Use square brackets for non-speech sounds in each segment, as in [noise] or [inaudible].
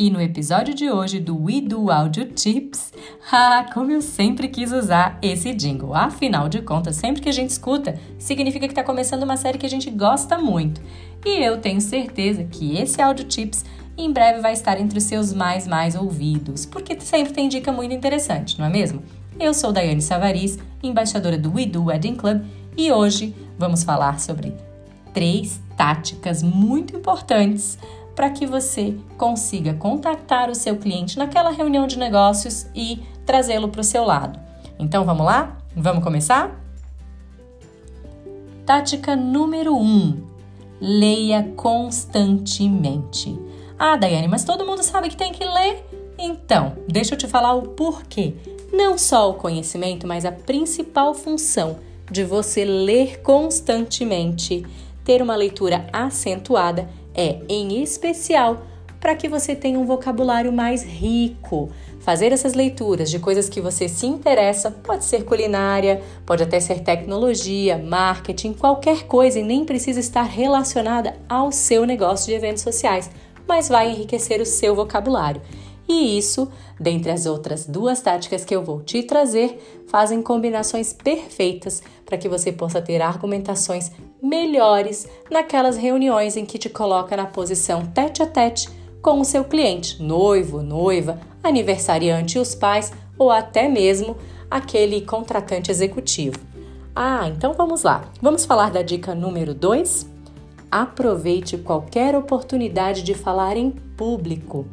E no episódio de hoje do We Do Audio Tips, [laughs] ah, como eu sempre quis usar esse jingle. Afinal de contas, sempre que a gente escuta, significa que está começando uma série que a gente gosta muito. E eu tenho certeza que esse Audio Tips em breve vai estar entre os seus mais mais ouvidos, porque sempre tem dica muito interessante, não é mesmo? Eu sou Daiane Savariz, embaixadora do We Do Wedding Club, e hoje vamos falar sobre três táticas muito importantes para que você consiga contactar o seu cliente naquela reunião de negócios e trazê-lo para o seu lado. Então vamos lá? Vamos começar? Tática número 1: um, leia constantemente. Ah, Daiane, mas todo mundo sabe que tem que ler. Então, deixa eu te falar o porquê. Não só o conhecimento, mas a principal função de você ler constantemente, ter uma leitura acentuada é, em especial, para que você tenha um vocabulário mais rico. Fazer essas leituras de coisas que você se interessa, pode ser culinária, pode até ser tecnologia, marketing, qualquer coisa e nem precisa estar relacionada ao seu negócio de eventos sociais, mas vai enriquecer o seu vocabulário. E isso, dentre as outras duas táticas que eu vou te trazer, fazem combinações perfeitas para que você possa ter argumentações melhores naquelas reuniões em que te coloca na posição tete a tete com o seu cliente, noivo, noiva, aniversariante os pais ou até mesmo aquele contratante executivo. Ah, então vamos lá. Vamos falar da dica número 2? Aproveite qualquer oportunidade de falar em público.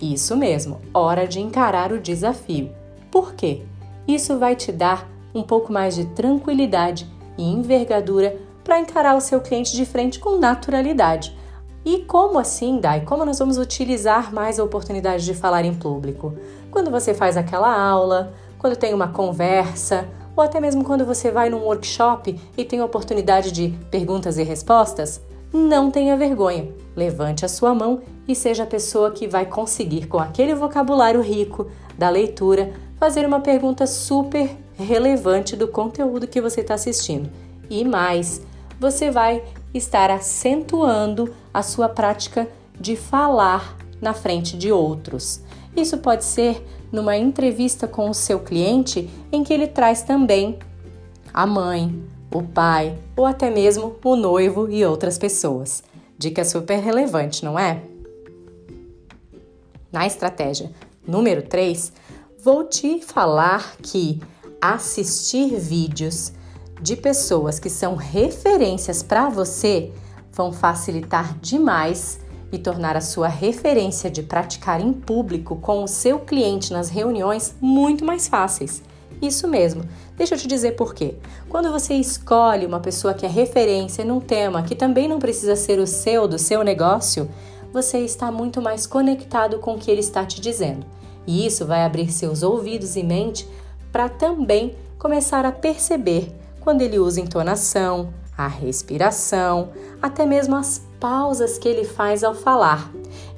Isso mesmo, hora de encarar o desafio. Por quê? Isso vai te dar um pouco mais de tranquilidade e envergadura para encarar o seu cliente de frente com naturalidade. E como assim, Dai? Como nós vamos utilizar mais a oportunidade de falar em público? Quando você faz aquela aula, quando tem uma conversa, ou até mesmo quando você vai num workshop e tem a oportunidade de perguntas e respostas, não tenha vergonha. Levante a sua mão e seja a pessoa que vai conseguir, com aquele vocabulário rico da leitura, fazer uma pergunta super relevante do conteúdo que você está assistindo. E mais, você vai estar acentuando a sua prática de falar na frente de outros. Isso pode ser numa entrevista com o seu cliente em que ele traz também a mãe, o pai ou até mesmo o noivo e outras pessoas. Dica super relevante, não é? Na estratégia número 3, vou te falar que assistir vídeos de pessoas que são referências para você vão facilitar demais e tornar a sua referência de praticar em público com o seu cliente nas reuniões muito mais fáceis. Isso mesmo. Deixa eu te dizer por quê. Quando você escolhe uma pessoa que é referência num tema que também não precisa ser o seu, do seu negócio, você está muito mais conectado com o que ele está te dizendo. E isso vai abrir seus ouvidos e mente para também começar a perceber quando ele usa entonação, a respiração, até mesmo as pausas que ele faz ao falar.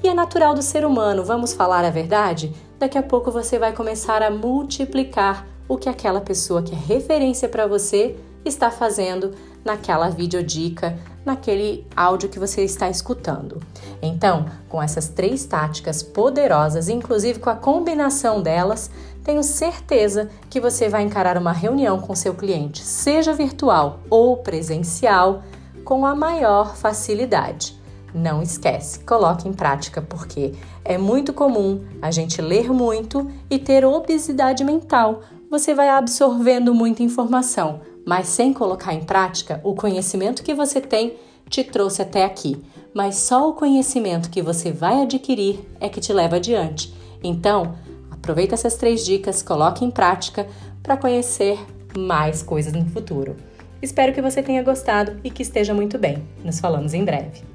E é natural do ser humano, vamos falar a verdade? Daqui a pouco você vai começar a multiplicar o que aquela pessoa que é referência para você está fazendo naquela videodica, naquele áudio que você está escutando. Então, com essas três táticas poderosas, inclusive com a combinação delas, tenho certeza que você vai encarar uma reunião com seu cliente, seja virtual ou presencial, com a maior facilidade. Não esquece, coloque em prática porque é muito comum a gente ler muito e ter obesidade mental. Você vai absorvendo muita informação, mas sem colocar em prática, o conhecimento que você tem te trouxe até aqui. Mas só o conhecimento que você vai adquirir é que te leva adiante. Então, Aproveita essas três dicas, coloque em prática para conhecer mais coisas no futuro. Espero que você tenha gostado e que esteja muito bem. Nos falamos em breve.